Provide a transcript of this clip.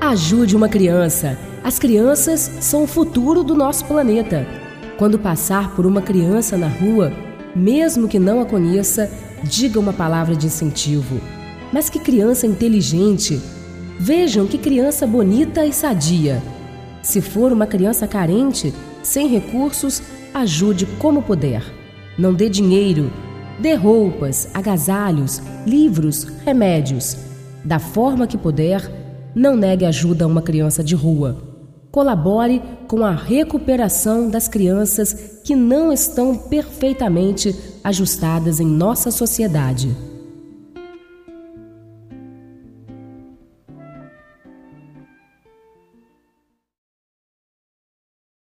Ajude uma criança. As crianças são o futuro do nosso planeta. Quando passar por uma criança na rua, mesmo que não a conheça, diga uma palavra de incentivo. Mas que criança inteligente! Vejam que criança bonita e sadia. Se for uma criança carente, sem recursos, ajude como puder. Não dê dinheiro, dê roupas, agasalhos, livros, remédios. Da forma que puder, não negue ajuda a uma criança de rua. Colabore com a recuperação das crianças que não estão perfeitamente ajustadas em nossa sociedade.